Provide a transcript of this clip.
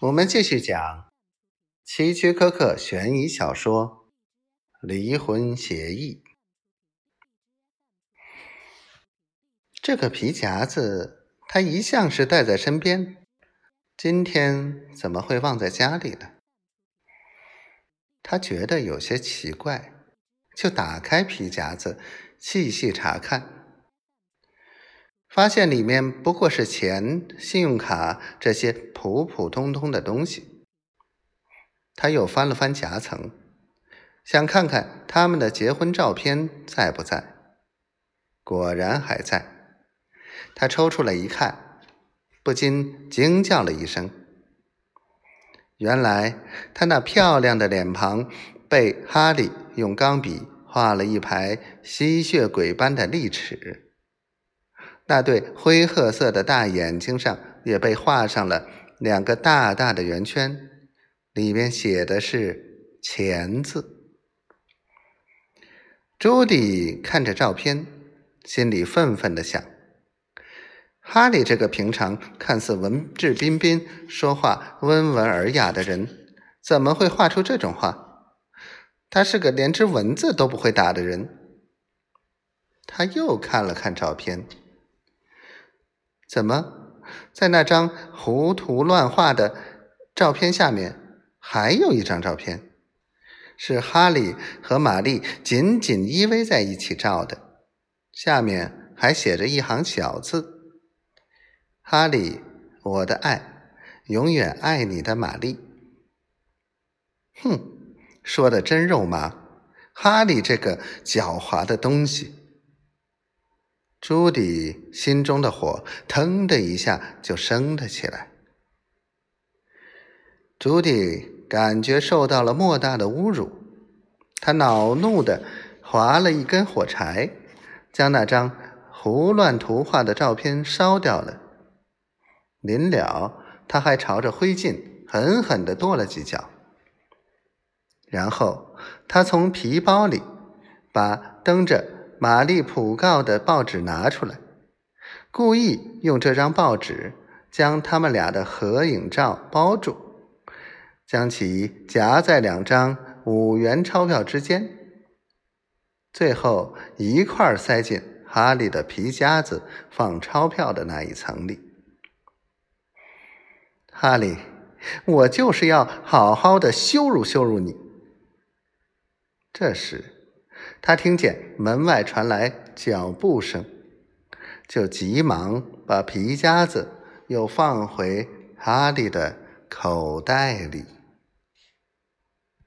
我们继续讲希区柯克悬疑小说《离婚协议》。这个皮夹子，他一向是带在身边，今天怎么会忘在家里呢？他觉得有些奇怪，就打开皮夹子，细细查看。发现里面不过是钱、信用卡这些普普通通的东西。他又翻了翻夹层，想看看他们的结婚照片在不在。果然还在。他抽出来一看，不禁惊叫了一声。原来他那漂亮的脸庞被哈利用钢笔画了一排吸血鬼般的利齿。那对灰褐色的大眼睛上也被画上了两个大大的圆圈，里面写的是“钱”字。朱迪看着照片，心里愤愤的想：哈利这个平常看似文质彬彬、说话温文尔雅的人，怎么会画出这种画？他是个连只蚊子都不会打的人。他又看了看照片。怎么，在那张胡涂乱画的照片下面，还有一张照片，是哈利和玛丽紧紧依偎在一起照的，下面还写着一行小字：“哈利，我的爱，永远爱你的玛丽。”哼，说的真肉麻，哈利这个狡猾的东西。朱迪心中的火腾的一下就升了起来。朱迪感觉受到了莫大的侮辱，他恼怒的划了一根火柴，将那张胡乱涂画的照片烧掉了。临了，他还朝着灰烬狠狠的跺了几脚。然后，他从皮包里把蹬着。玛丽普告的报纸拿出来，故意用这张报纸将他们俩的合影照包住，将其夹在两张五元钞票之间，最后一块塞进哈利的皮夹子放钞票的那一层里。哈利，我就是要好好的羞辱羞辱你。这时。他听见门外传来脚步声，就急忙把皮夹子又放回哈利的口袋里。